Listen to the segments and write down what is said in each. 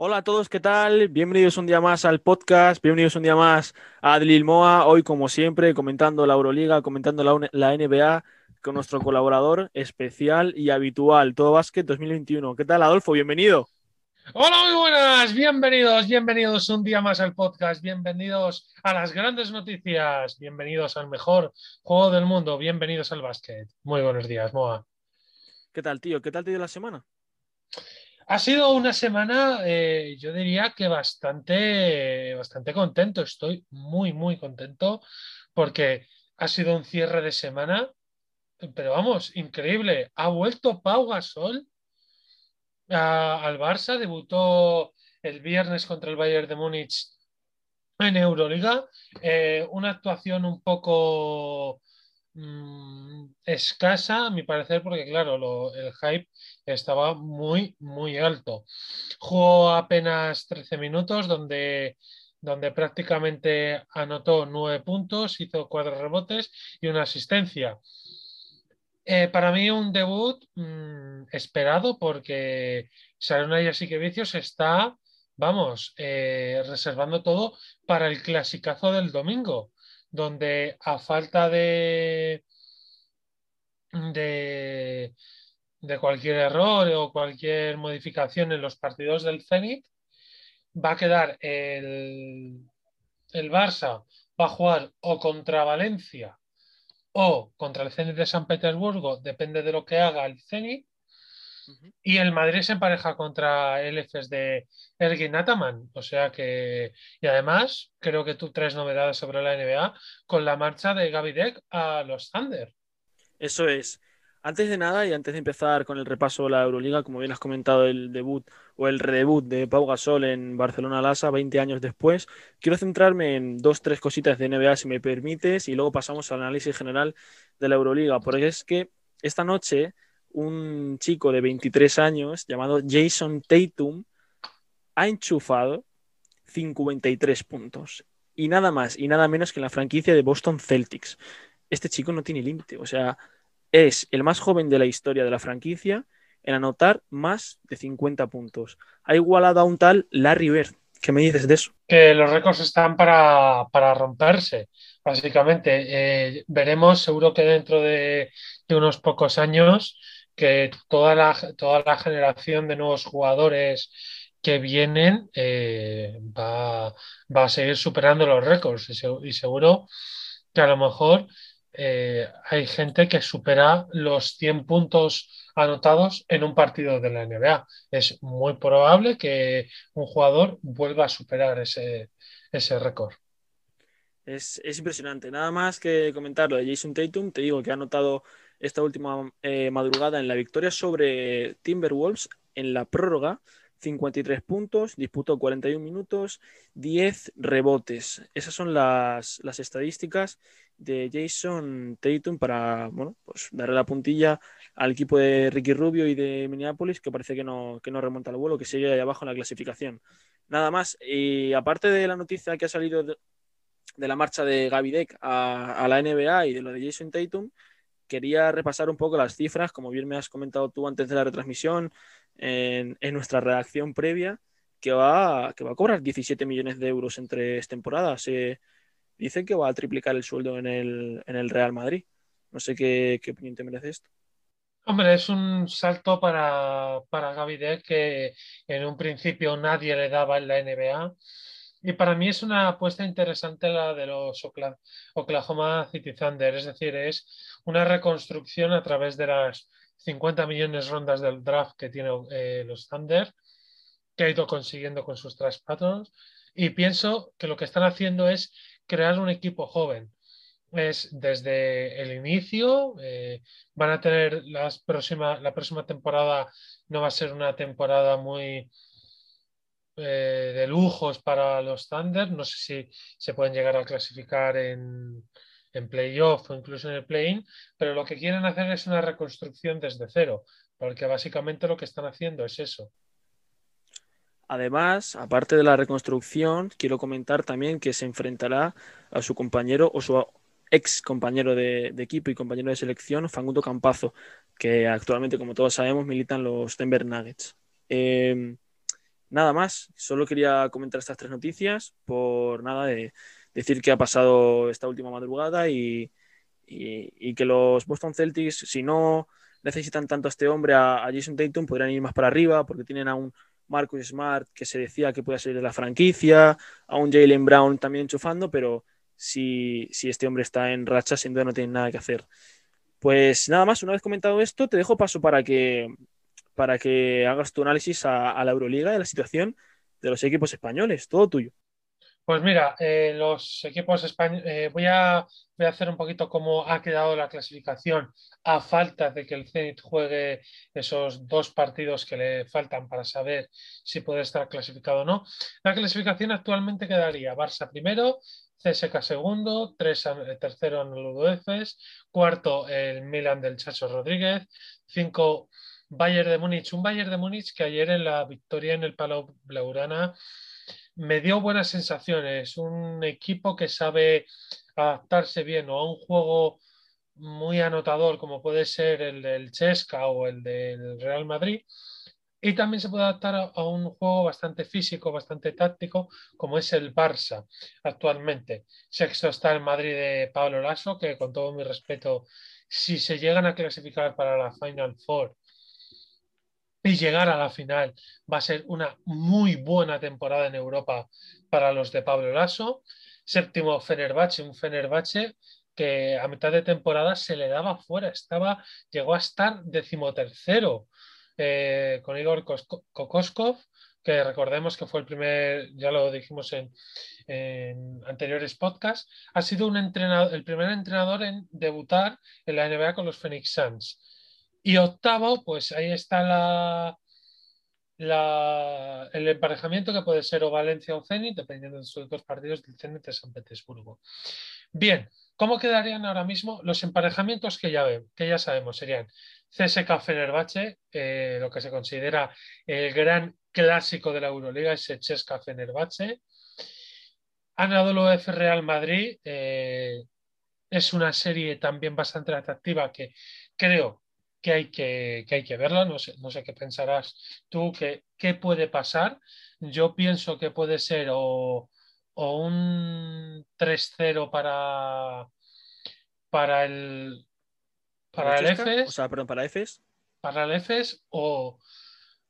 Hola a todos, ¿qué tal? Bienvenidos un día más al podcast, bienvenidos un día más a Adlil Moa, hoy como siempre comentando la Euroliga, comentando la, la NBA con nuestro colaborador especial y habitual, Todo Básquet 2021. ¿Qué tal, Adolfo? Bienvenido. Hola, muy buenas, bienvenidos, bienvenidos un día más al podcast, bienvenidos a las grandes noticias, bienvenidos al mejor juego del mundo, bienvenidos al básquet. Muy buenos días, Moa. ¿Qué tal, tío? ¿Qué tal te dio la semana? Ha sido una semana, eh, yo diría que bastante, bastante contento. Estoy muy, muy contento porque ha sido un cierre de semana, pero vamos, increíble. Ha vuelto Pau Gasol al Barça, debutó el viernes contra el Bayern de Múnich en Euroliga. Eh, una actuación un poco Mm, escasa, a mi parecer, porque claro, el hype estaba muy, muy alto. Jugó apenas 13 minutos, donde, donde prácticamente anotó 9 puntos, hizo 4 rebotes y una asistencia. Eh, para mí un debut mm, esperado porque Sarona que Vicios está, vamos, eh, reservando todo para el clasicazo del domingo donde a falta de, de, cualquier error o cualquier modificación en los partidos del Zenit, va a quedar el, el Barça, va a jugar o contra Valencia o contra el Zenit de San Petersburgo, depende de lo que haga el Zenit, y el Madrid se empareja contra el EFES de Ergin Ataman. O sea que. Y además, creo que tú traes novedades sobre la NBA con la marcha de Gaby Deck a los Thunder. Eso es. Antes de nada y antes de empezar con el repaso de la Euroliga, como bien has comentado, el debut o el redebut de Pau Gasol en Barcelona Lasa 20 años después, quiero centrarme en dos, tres cositas de NBA, si me permites, y luego pasamos al análisis general de la Euroliga, porque es que esta noche un chico de 23 años llamado Jason Tatum ha enchufado 53 puntos. Y nada más y nada menos que en la franquicia de Boston Celtics. Este chico no tiene límite. O sea, es el más joven de la historia de la franquicia en anotar más de 50 puntos. Ha igualado a un tal Larry Bird. ¿Qué me dices de eso? Que los récords están para, romperse, básicamente. Eh, veremos, seguro que dentro de, de unos pocos años, que toda la, toda la generación de nuevos jugadores que vienen eh, va, a seguir superando los récords y, seguro que a lo mejor eh, hay gente que supera los 100 puntos anotados en un partido de la NBA. Es muy probable que un jugador vuelva a superar ese, ese récord. Es, es, impresionante. Nada más que comentar lo de Jason Tatum, te digo que ha anotado esta última eh, madrugada en la victoria sobre Timberwolves en la prórroga. 53 puntos, disputó 41 minutos, 10 rebotes. Esas son las, estadísticas de Jason Tatum para bueno, pues darle la puntilla al equipo de Ricky Rubio y de Minneapolis, que parece que no, que no remonta el vuelo, que sigue ahí abajo en la clasificación. Nada más. Y aparte de la noticia que ha salido de, la marcha de Gaby Deck a, a, la NBA y de lo de Jason Tatum, quería repasar un poco las cifras, como bien me has comentado tú antes de la retransmisión, en, nuestra redacción previa, que va, que va a cobrar 17 millones de euros en tres temporadas. Se dice que va a triplicar el sueldo en el, Real Madrid. No sé qué, qué, opinión te merece esto. Hombre, es un salto para, para Gaby que en un principio nadie le daba en la NBA y para mí es una apuesta interesante la de los Oklahoma City Thunder, es decir, es una reconstrucción a través de las 50 millones rondas del draft que tienen eh, los Thunder, que ha ido consiguiendo con sus traspasos. Y pienso que lo que están haciendo es crear un equipo joven. Es desde el inicio, eh, van a tener las próxima, la próxima temporada, no va a ser una temporada muy eh, de lujos para los Thunder. No sé si se pueden llegar a clasificar en, en playoff o incluso en el play-in, pero lo que quieren hacer es una reconstrucción desde cero, porque básicamente lo que están haciendo es eso. Además, aparte de la reconstrucción, quiero comentar también que se enfrentará a su compañero o su ex compañero de, equipo y compañero de selección, Fangundo Campazo, que actualmente, como todos sabemos, militan los Denver Nuggets. Eh, nada más, solo quería comentar estas tres noticias por nada de decir que ha pasado esta última madrugada y, que los Boston Celtics, si no necesitan tanto a este hombre, a, Jason Tatum, podrían ir más para arriba porque tienen a un Marcus Smart que se decía que puede salir de la franquicia, a un Jalen Brown también enchufando, pero si, si este hombre está en racha, sin duda no tiene nada que hacer. Pues nada más, una vez comentado esto, te dejo paso para que, para que hagas tu análisis a, la Euroliga de la situación de los equipos españoles. Todo tuyo. Pues mira, eh, los equipos españoles, eh, voy, a, voy, a, hacer un poquito cómo ha quedado la clasificación a falta de que el Zenit juegue esos dos partidos que le faltan para saber si puede estar clasificado o no. La clasificación actualmente quedaría Barça primero, CSK segundo, eh, tercero en el Efes, cuarto el Milan del Chacho Rodríguez, cinco Bayern de Múnich, un Bayern de Múnich que ayer en la victoria en el Palau Blaugrana me dio buenas sensaciones. Un equipo que sabe adaptarse bien o a un juego muy anotador como puede ser el del Chesca o el del Real Madrid. Y también se puede adaptar a, un juego bastante físico, bastante táctico, como es el Barça actualmente. Sexto está el Madrid de Pablo Lasso, que con todo mi respeto, si se llegan a clasificar para la Final Four, y llegar a la final va a ser una muy buena temporada en Europa para los de Pablo Lasso. Séptimo, Fenerbahce, un Fenerbahce que a mitad de temporada se le daba fuera, estaba, llegó a estar decimotercero eh, con Igor Kokoskov, que recordemos que fue el primer, ya lo dijimos en, anteriores podcasts, ha sido el primer entrenador en debutar en la NBA con los Phoenix Suns. Y octavo, pues ahí está la, el emparejamiento que puede ser o Valencia o Zenit, dependiendo de sus dos partidos del Zenit de San Petersburgo. Bien, ¿cómo quedarían ahora mismo los emparejamientos que ya, ven, que ya sabemos? Serían CSK Fenerbahce, eh, lo que se considera el gran clásico de la Euroliga, ese Chesca Fenerbahce. Anadolu F Real Madrid eh, es una serie también bastante atractiva que creo que hay que, hay que verla. No sé, no sé qué pensarás tú, que, qué puede pasar. Yo pienso que puede ser o, un 3-0 para, para el para el EFES. O sea, perdón, para EFES. Para el EFES o,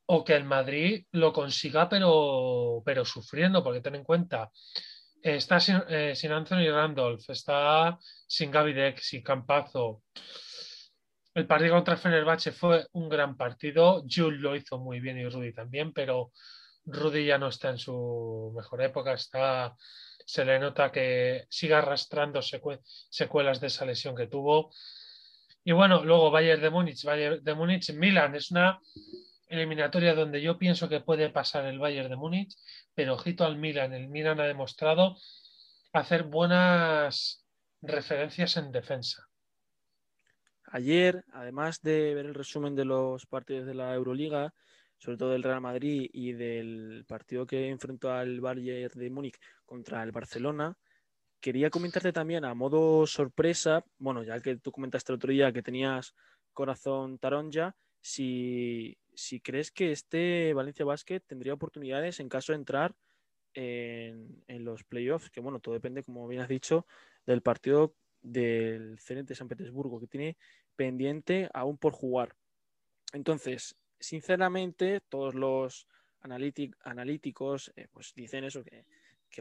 o, que el Madrid lo consiga, pero, pero sufriendo, porque ten en cuenta, está sin, eh, sin Anthony Randolph, está sin Gavidec, sin Campazo. El partido contra Fenerbahce fue un gran partido. Jules lo hizo muy bien y Rudy también, pero Rudy ya no está en su mejor época. Está, se le nota que sigue arrastrando secuelas de esa lesión que tuvo. Y bueno, luego Bayern de Múnich, Bayern de Múnich, Milan es una eliminatoria donde yo pienso que puede pasar el Bayern de Múnich, pero ojito al Milan. El Milan ha demostrado hacer buenas referencias en defensa. Ayer, además de ver el resumen de los partidos de la Euroliga, sobre todo del Real Madrid y del partido que enfrentó al Bayern de Múnich contra el Barcelona, quería comentarte también a modo sorpresa, bueno, ya que tú comentaste el otro día que tenías corazón taronja, si, si crees que este Valencia Basket tendría oportunidades en caso de entrar en, en los playoffs, que bueno, todo depende, como bien has dicho, del partido del Zenit de San Petersburgo, que tiene pendiente aún por jugar. Entonces, sinceramente, todos los analíticos eh, pues dicen eso, que,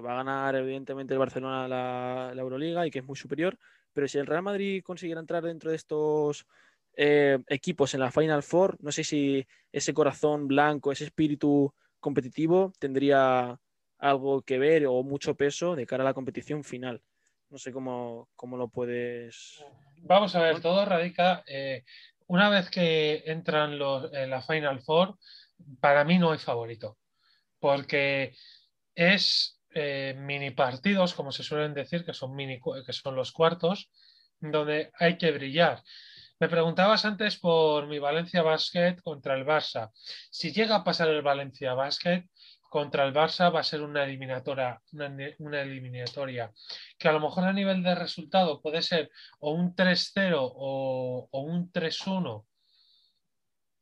va a ganar evidentemente el Barcelona la, Euroliga y que es muy superior, pero si el Real Madrid consiguiera entrar dentro de estos eh, equipos en la Final Four, no sé si ese corazón blanco, ese espíritu competitivo tendría algo que ver o mucho peso de cara a la competición final. No sé cómo, lo puedes. Vamos a ver, todo radica. Eh, una vez que entran los, en la Final Four, para mí no hay favorito. Porque es eh, mini partidos, como se suelen decir, que son, mini, que son los cuartos, donde hay que brillar. Me preguntabas antes por mi Valencia Basket contra el Barça. Si llega a pasar el Valencia Basket, contra el Barça va a ser una eliminatoria, una, eliminatoria que a lo mejor a nivel de resultado puede ser o un 3-0 o, un 3-1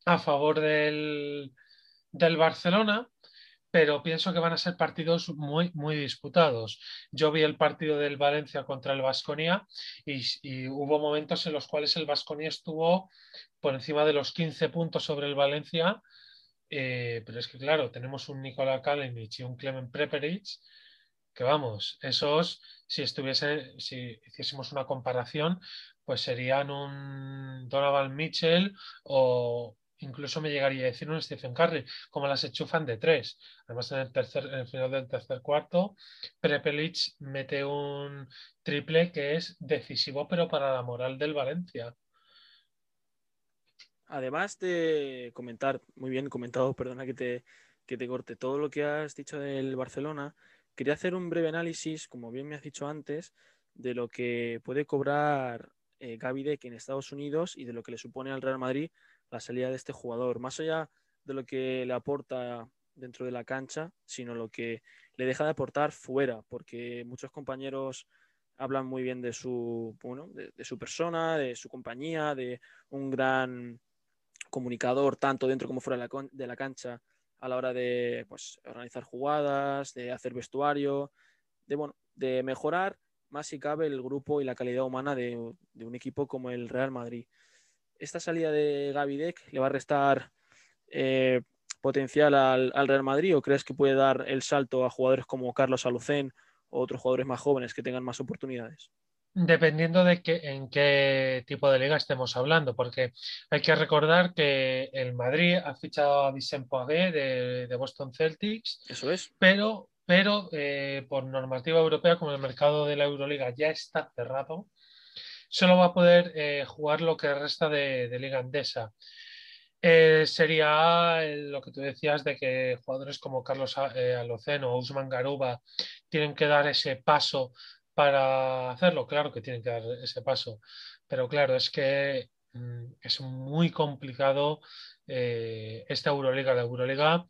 a favor del, del Barcelona, pero pienso que van a ser partidos muy, muy disputados. Yo vi el partido del Valencia contra el Vasconia y, hubo momentos en los cuales el Vasconia estuvo por encima de los 15 puntos sobre el Valencia, eh, pero es que claro, tenemos un Nikola Kalinic y un Clement Preperic que vamos, esos, si estuviese, si hiciésemos una comparación, pues serían un Donovan Mitchell o, incluso me llegaría a decir un Stephen Curry, como las enchufan de tres. Además, en el, tercer, en el final del tercer cuarto, Prepelic mete un triple que es decisivo, pero para la moral del Valencia. Además de comentar, muy bien comentado, perdona que te, que te corte todo lo que has dicho del Barcelona, quería hacer un breve análisis, como bien me has dicho antes, de lo que puede cobrar eh, Gaby Deck en Estados Unidos y de lo que le supone al Real Madrid la salida de este jugador, más allá de lo que le aporta dentro de la cancha, sino lo que le deja de aportar fuera, porque muchos compañeros hablan muy bien de su, bueno, de, su persona, de su compañía, de un gran comunicador, tanto dentro como fuera de la, cancha, a la hora de pues, organizar jugadas, de hacer vestuario, de, bueno, de mejorar más si cabe el grupo y la calidad humana de un equipo como el Real Madrid esta salida de Gaby Deck le va a restar eh, potencial al, Real Madrid o crees que puede dar el salto a jugadores como Carlos Alucén o otros jugadores más jóvenes que tengan más oportunidades? Dependiendo de en qué tipo de liga estemos hablando, porque hay que recordar que el Madrid ha fichado a Vicente Poirier de, Boston Celtics. Eso es. Pero, pero eh, por normativa europea, como el mercado de la Euroliga ya está cerrado, solo va a poder eh, jugar lo que resta de, Liga Andesa. Eh, sería lo que tú decías de que jugadores como Carlos Aloceno o Usman Garuba tienen que dar ese paso para hacerlo. Claro que tienen que dar ese paso, pero claro, es que mm, es muy complicado esta Euroliga. La Euroliga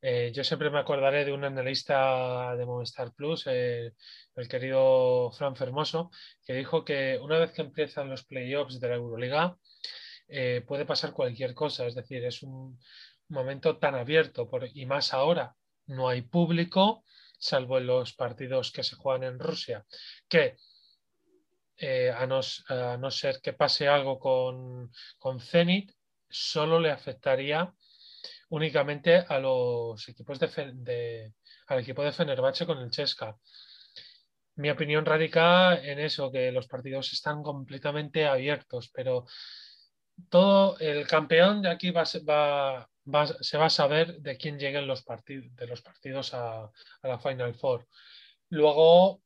eh, yo siempre me acordaré de un analista de Movistar Plus, eh, el querido Fran Fermoso, que dijo que una vez que empiezan los playoffs de la Euroliga, eh, puede pasar cualquier cosa. Es decir, es un momento tan abierto y más ahora. No hay público, salvo en los partidos que se juegan en Rusia, que a no, ser que pase algo con, con Zenit, solo le afectaría únicamente a los equipos de, al equipo de Fenerbahce con el Chesca. Mi opinión radica en eso, que los partidos están completamente abiertos, pero todo el campeón de aquí va, va, se va a saber de quién lleguen los de los partidos a, la Final Four. Luego,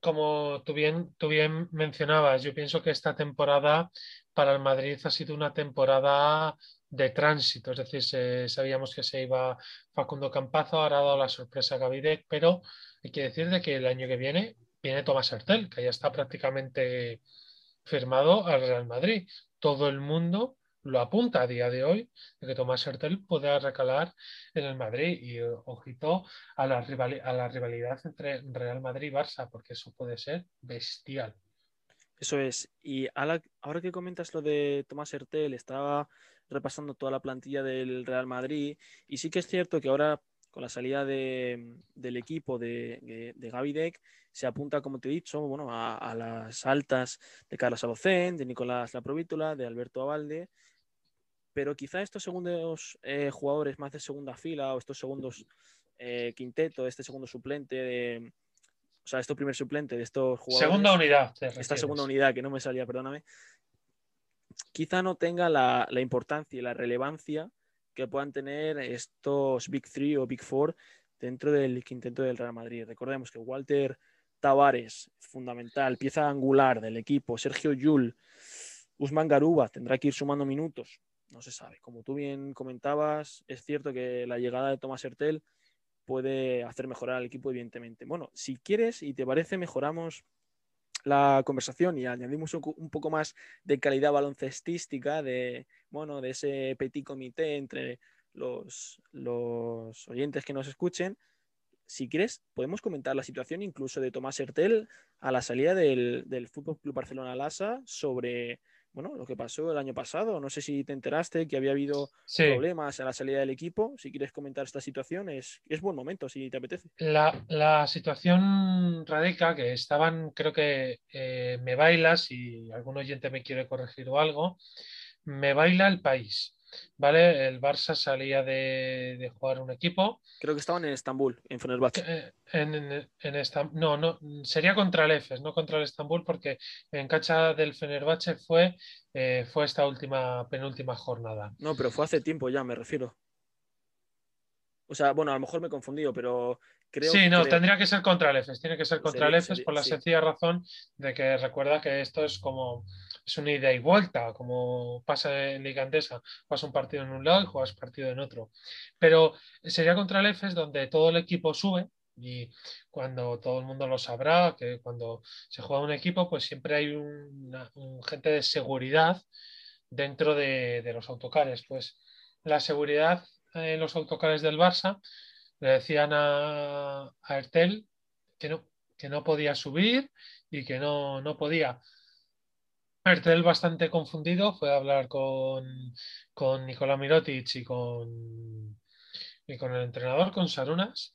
como tú bien, tú bien mencionabas, yo pienso que esta temporada para el Madrid ha sido una temporada de tránsito, es decir, sabíamos que se iba Facundo Campazo, ahora ha dado la sorpresa a Gavidec, pero hay que decir de que el año que viene viene Tomás Hertel, que ya está prácticamente firmado al Real Madrid. Todo el mundo lo apunta a día de hoy de que Tomás Hertel pueda recalar en el Madrid y ojito a la, a la rivalidad entre Real Madrid y Barça, porque eso puede ser bestial. Eso es. Y ahora, que comentas lo de Tomás Hertel, estaba repasando toda la plantilla del Real Madrid y sí que es cierto que ahora con la salida del equipo de, de, se apunta, como te he dicho, bueno, a, las altas de Carlos Alocén, de Nicolás Laprovítula, de Alberto Avalde, pero quizá estos segundos eh, jugadores más de segunda fila o estos segundos eh, quinteto, este segundo suplente de, o sea, este primer suplente de estos jugadores. Segunda unidad. Esta segunda unidad que no me salía, perdóname. Quizá no tenga la, importancia y la relevancia que puedan tener estos Big Three o Big Four dentro del quinteto del Real Madrid. Recordemos que Walter Tavares, fundamental, pieza angular del equipo, Sergio Yul, Usman Garuba tendrá que ir sumando minutos, no se sabe. Como tú bien comentabas, es cierto que la llegada de Tomás Hertel puede hacer mejorar al equipo, evidentemente. Bueno, si quieres y te parece, mejoramos la conversación y añadimos un, poco más de calidad baloncestística de, bueno, de ese petit comité entre los, oyentes que nos escuchen. Si quieres, podemos comentar la situación incluso de Tomás Hertel a la salida del, del Fútbol Club Barcelona Lasa sobre bueno, lo que pasó el año pasado. No sé si te enteraste que había habido Sí, problemas en la salida del equipo. Si quieres comentar esta situación, es, es buen momento, si te apetece. la, la situación radica que estaban, creo que eh, me baila, si algún oyente me quiere corregir o algo, me baila el país, ¿vale? El Barça salía de, de jugar un equipo. Creo que estaban en Estambul, en Fenerbahce. eh, En, en, en Estam- no, no, sería contra el Efes, no contra el Estambul, porque en cancha del Fenerbahce fue, eh, fue esta última, penúltima jornada. No, pero fue hace tiempo ya, me refiero. O sea, bueno, a lo mejor me he confundido, pero creo sí, no, tendría que ser contra el EFES, tiene que ser contra Sería- el EFES sería- por la sí. sencilla razón de que recuerda que esto es como, es una ida y vuelta, como pasa en Liga Andesa, juegas un partido en un lado y juegas partido en otro. Pero sería contra el EFES donde todo el equipo sube y cuando todo el mundo lo sabrá, que cuando se juega un equipo, pues siempre hay una- un gente de seguridad dentro de, de los autocares. Pues la seguridad en los autocares del Barça le decían a, a Ertel que no, que no podía subir y que no, no podía. Ertel, bastante confundido, fue a hablar con, con Nicolás Mirotic y con, y con el entrenador, con Sarunas.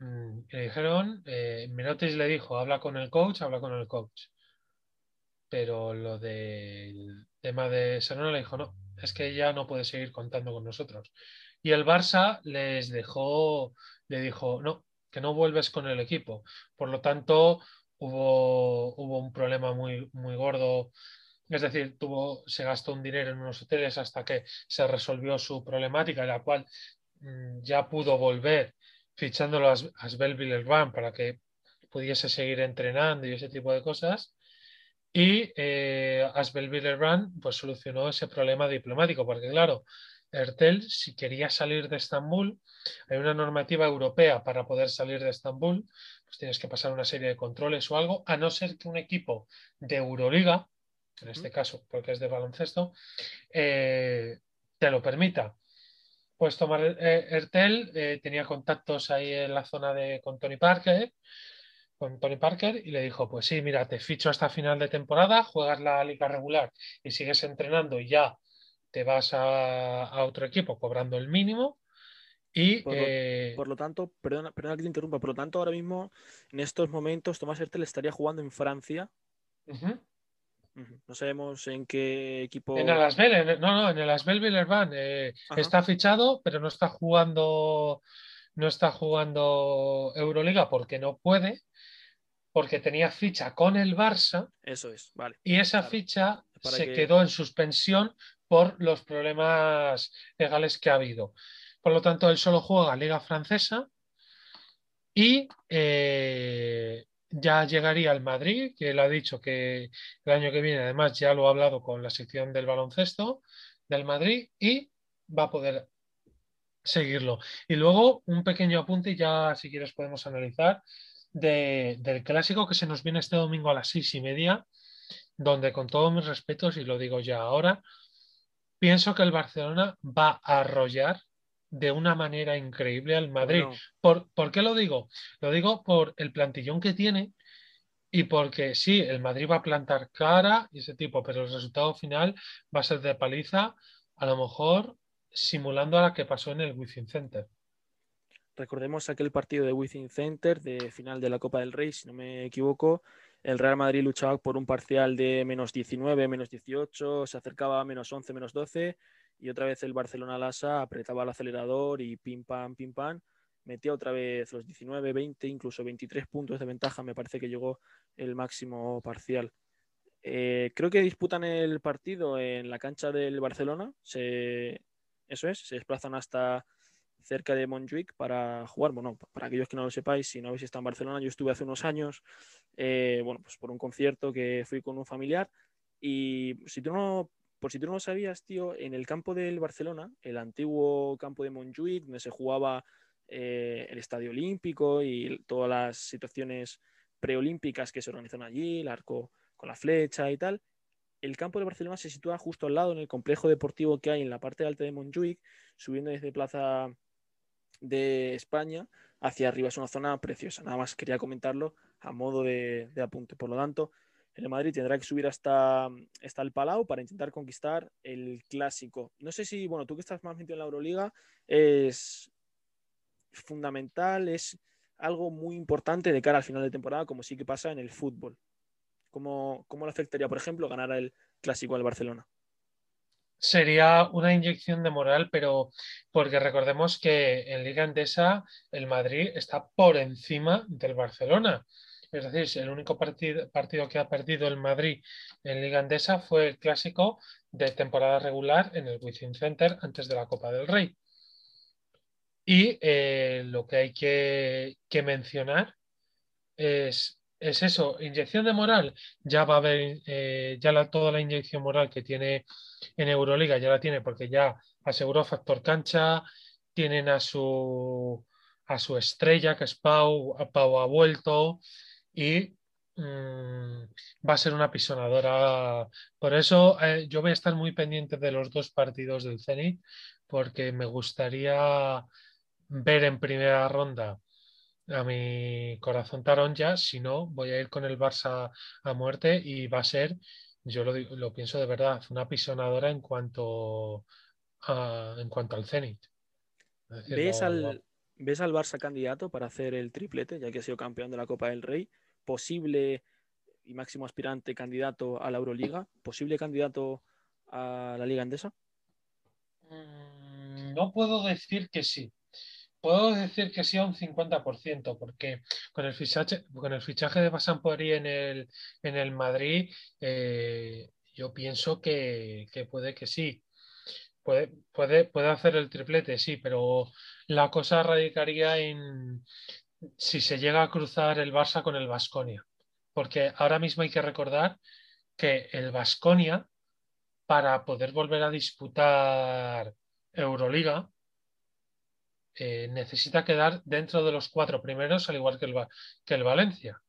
Mm, y le dijeron, eh, Mirotic le dijo, habla con el coach, habla con el coach. Pero lo del tema de Sarunas le dijo, no, es que ella no puede seguir contando con nosotros. Y el Barça les dejó, le dijo, no, que no vuelves con el equipo. Por lo tanto, hubo, hubo un problema muy, muy gordo. Es decir, tuvo, se gastó un dinero en unos hoteles hasta que se resolvió su problemática, la cual mm, ya pudo volver fichándolo a a Asbel Villerban para que pudiese seguir entrenando y ese tipo de cosas. Y eh, Asbel Villerban pues solucionó ese problema diplomático, porque claro, Ertel, si quería salir de Estambul, hay una normativa europea para poder salir de Estambul, pues tienes que pasar una serie de controles o algo, a no ser que un equipo de Euroliga, en este caso porque es de baloncesto, eh, te lo permita. Pues tomar eh, Ertel eh, tenía contactos ahí en la zona de con Tony Parker, con Tony Parker y le dijo, pues sí, mira, te ficho hasta final de temporada, juegas la liga regular y sigues entrenando y ya te vas a, a otro equipo cobrando el mínimo y Por lo- eh, Por lo tanto, perdona, perdona que te interrumpa, por lo tanto, ahora mismo, en estos momentos, Tomás Hertel estaría jugando en Francia. No sabemos en qué equipo. en el Asbel, en el- no, no, en el Asbel Villerban eh, está fichado, pero no está jugando, no está jugando Euroliga porque no puede, porque tenía ficha con el Barça Eso es, vale. y esa ficha Para se que- quedó en suspensión por los problemas legales que ha habido. Por lo tanto, él solo juega Liga Francesa y eh, ya llegaría al Madrid, que él ha dicho que el año que viene, además, ya lo ha hablado con la sección del baloncesto del Madrid y va a poder seguirlo. Y luego un pequeño apunte, ya si quieres podemos analizar, de- del clásico que se nos viene este domingo a las seis y media, donde con todos mis respetos, y lo digo ya ahora, pienso que el Barcelona va a arrollar de una manera increíble al Madrid. Bueno, ¿Por, ¿por qué lo digo? Lo digo por el plantillón que tiene y porque sí, el Madrid va a plantar cara y ese tipo, pero el resultado final va a ser de paliza, a lo mejor simulando a la que pasó en el Wizzing Center. recordemos aquel partido de Within Center de final de la Copa del Rey, si no me equivoco. El Real Madrid luchaba por un parcial de menos 19, menos 18, se acercaba a menos 11, menos 12 y otra vez el Barcelona Lasa apretaba el acelerador y pim pam, pim pam, metía otra vez los 19, 20, incluso 23 puntos de ventaja, me parece que llegó el máximo parcial. Eh, creo que disputan el partido en la cancha del Barcelona, se, eso es, se desplazan hasta cerca de Montjuic para jugar. Bueno, para aquellos que no lo sepáis, si no habéis estado en Barcelona, yo estuve hace unos años, eh, bueno, pues por un concierto que fui con un familiar y si tú no, por si tú no lo sabías, tío, en el campo del Barcelona, el antiguo campo de Montjuic, donde se jugaba eh, el Estadio Olímpico y todas las situaciones preolímpicas que se organizan allí, el arco con la flecha y tal, el campo de Barcelona se sitúa justo al lado en el complejo deportivo que hay en la parte alta de Montjuic, subiendo desde Plaza de España hacia arriba. Es una zona preciosa. Nada más quería comentarlo a modo de, de apunte. Por lo tanto, el Madrid tendrá que subir hasta, hasta el Palau para intentar conquistar el clásico. No sé si, bueno, tú que estás más metido en la Euroliga, es fundamental, es algo muy importante de cara al final de temporada, como sí que pasa en el fútbol. ¿Cómo, cómo le afectaría, por ejemplo, ganar el clásico al Barcelona? Sería una inyección de moral, pero porque recordemos que en Liga Endesa el Madrid está por encima del Barcelona. Es decir, el único partido, partido que ha perdido el Madrid en Liga Andesa fue el clásico de temporada regular en el Wizzing Center antes de la Copa del Rey. Y eh, lo que hay que, mencionar es, es, eso, inyección de moral. Ya va a haber eh, ya la, toda la inyección moral que tiene en Euroliga, ya la tiene porque ya aseguró factor cancha, tienen a su, a su estrella que es Pau, Pau ha vuelto, y mm, va a ser una pisonadora. Por eso eh, yo voy a estar muy pendiente de los dos partidos del Zenit, porque me gustaría ver en primera ronda a mi corazón taronja, si no, voy a ir con el Barça a muerte y va a ser, yo lo, lo pienso de verdad, una pisonadora en cuanto, en cuanto al Zenit. ¿Ves, al, ¿Ves al Barça candidato para hacer el triplete, ya que ha sido campeón de la Copa del Rey? Posible y máximo aspirante candidato a la Euroliga, posible candidato a la Liga Andesa? Mm, no puedo decir que sí. Puedo decir que sí a un 50%, porque con el fichaje, con el fichaje de Basampori en el, en el Madrid, eh, yo pienso que, puede que sí. Puede, puede, puede hacer el triplete, sí, pero la cosa radicaría en, si se llega a cruzar el Barça con el Vasconia. Porque ahora mismo hay que recordar que el Vasconia, para poder volver a disputar Euroliga, eh, necesita quedar dentro de los cuatro primeros, al igual que el, que el Valencia.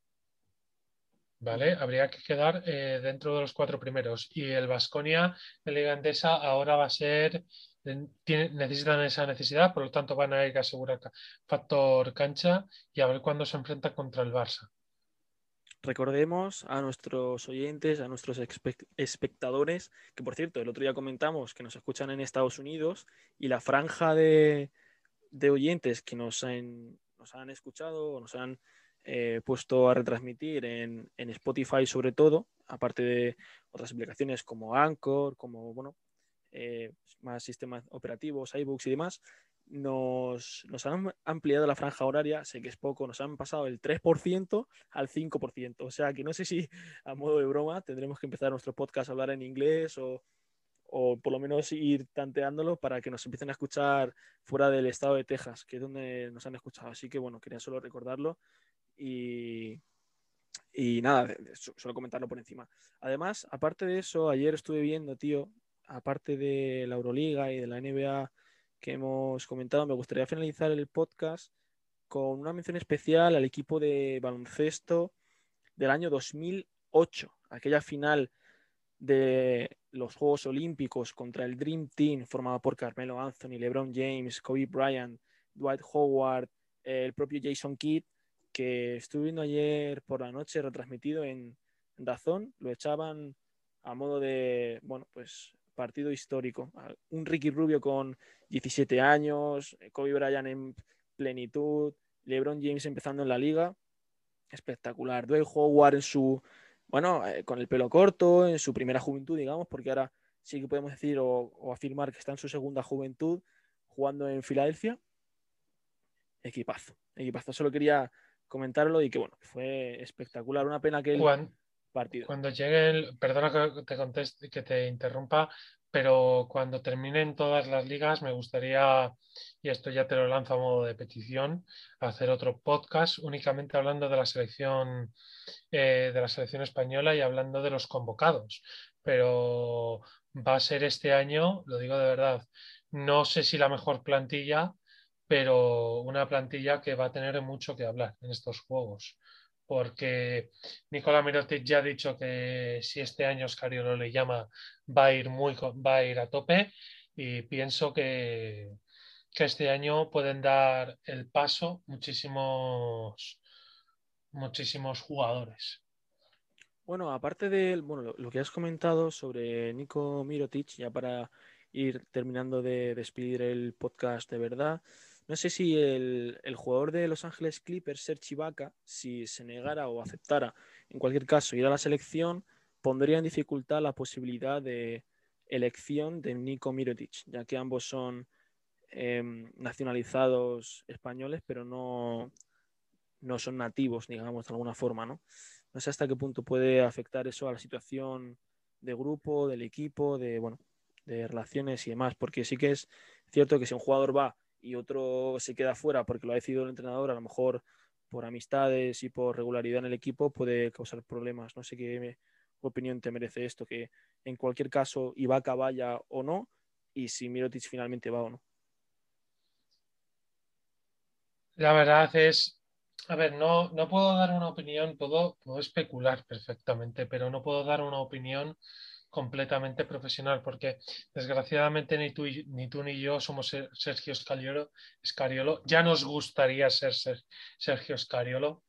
¿Vale? Habría que quedar eh, dentro de los cuatro primeros. Y el Vasconia de Liga Endesa ahora va a ser necesitan esa necesidad, por lo tanto van a ir a asegurar factor cancha y a ver cuándo se enfrenta contra el Barça. Recordemos a nuestros oyentes, a nuestros espectadores, que por cierto, el otro día comentamos que nos escuchan en Estados Unidos y la franja de, oyentes que nos han, nos han escuchado o nos han eh, puesto a retransmitir en, en, Spotify sobre todo, aparte de otras aplicaciones como Anchor, como bueno, eh, más sistemas operativos, iBooks y demás, nos, han ampliado la franja horaria, sé que es poco, nos han pasado el 3% al 5%. O sea que no sé si a modo de broma tendremos que empezar nuestro podcast a hablar en inglés o, por lo menos ir tanteándolo para que nos empiecen a escuchar fuera del estado de Texas, que es donde nos han escuchado. Así que bueno, quería solo recordarlo y, y nada, solo comentarlo por encima. Además, aparte de eso, ayer estuve viendo, tío, aparte de la Euroliga y de la NBA que hemos comentado, me gustaría finalizar el podcast con una mención especial al equipo de baloncesto del año 2008, aquella final de los Juegos Olímpicos contra el Dream Team formado por Carmelo Anthony, LeBron James, Kobe Bryant, Dwight Howard, el propio Jason Kidd, que estuve viendo ayer por la noche retransmitido en Dazón, lo echaban a modo de, bueno, pues partido histórico. Un Ricky Rubio con 17 años, Kobe Bryant en plenitud, LeBron James empezando en la liga. Espectacular. Dwayne Howard en su, bueno, eh, con el pelo corto, en su primera juventud, digamos, porque ahora sí que podemos decir o, afirmar que está en su segunda juventud jugando en Filadelfia. Equipazo, equipazo. Solo quería comentarlo y que, bueno, fue espectacular. Una pena que partido. Cuando llegue perdona que te conteste, que te interrumpa, pero cuando terminen todas las ligas me gustaría, y esto ya te lo lanzo a modo de petición, hacer otro podcast únicamente hablando de la selección eh, de la selección española y hablando de los convocados. Pero va a ser este año, lo digo de verdad, no sé si la mejor plantilla, pero una plantilla que va a tener mucho que hablar en estos juegos porque Nicolás Mirotic ya ha dicho que si este año Oscariolo le llama va a ir muy va a ir a tope y pienso que, que este año pueden dar el paso muchísimos muchísimos jugadores. Bueno, aparte de bueno, lo, que has comentado sobre Nico Mirotic, ya para ir terminando de despedir el podcast de verdad, no sé si el, jugador de Los Ángeles Clippers, Serge Ibaka, si se negara o aceptara, en cualquier caso, ir a la selección, pondría en dificultad la posibilidad de elección de Nico Mirotic, ya que ambos son em, nacionalizados españoles, pero no, no son nativos, digamos, de alguna forma, ¿no? No sé hasta qué punto puede afectar eso a la situación de grupo, del equipo, de, bueno, de relaciones y demás, porque sí que es cierto que si un jugador va y otro se queda fuera porque lo ha decidido el entrenador, a lo mejor por amistades y por regularidad en el equipo puede causar problemas. No sé qué opinión te merece esto, que en cualquier caso Ibaka vaya o no y si Mirotic finalmente va o no. La verdad es a ver, no, no puedo dar una opinión, puedo, puedo especular perfectamente, pero no puedo dar una opinión completamente profesional, porque desgraciadamente ni tú, ni tú ni yo somos Sergio Scariolo, Scariolo. Ya nos gustaría ser, Sergio Scariolo,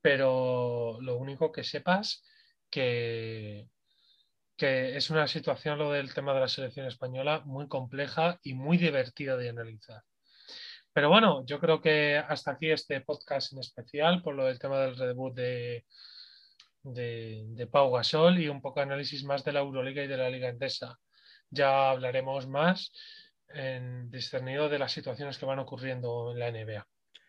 pero lo único que sepas que, que es una situación, lo del tema de la selección española, muy compleja y muy divertida de analizar. Pero bueno, yo creo que hasta aquí este podcast en especial por lo del tema del debut de, de, Pau Gasol y un poco de análisis más de la Euroliga y de la Liga Endesa. Ya hablaremos más en discernido de las situaciones que van ocurriendo en la NBA.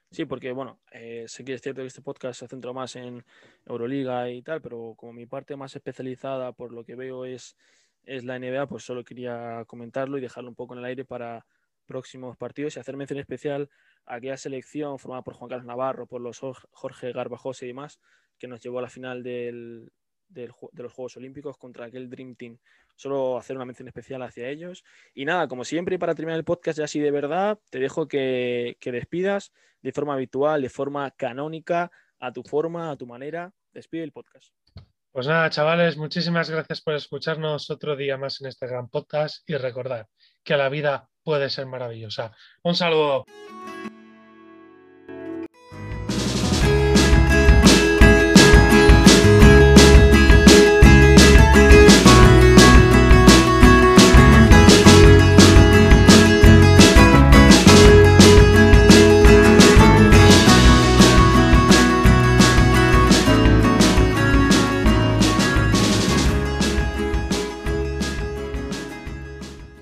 Sí, porque bueno, eh, sé que es cierto que este podcast se centra más en Euroliga y tal, pero como mi parte más especializada por lo que veo es, es la NBA, pues solo quería comentarlo y dejarlo un poco en el aire para próximos partidos y hacer mención especial a aquella selección formada por Juan Carlos Navarro, por los Jorge Garbajosa y demás, que nos llevó a la final de los Juegos Olímpicos contra aquel Dream Team. Solo hacer una mención especial hacia ellos. Y nada, como siempre, para terminar el podcast ya así de verdad, te dejo que, que despidas de forma habitual, de forma canónica, a tu forma, a tu manera. Despide el podcast. Pues nada, chavales, muchísimas gracias por escucharnos otro día más en este gran podcast y recordar que la vida puede ser maravillosa. Un saludo.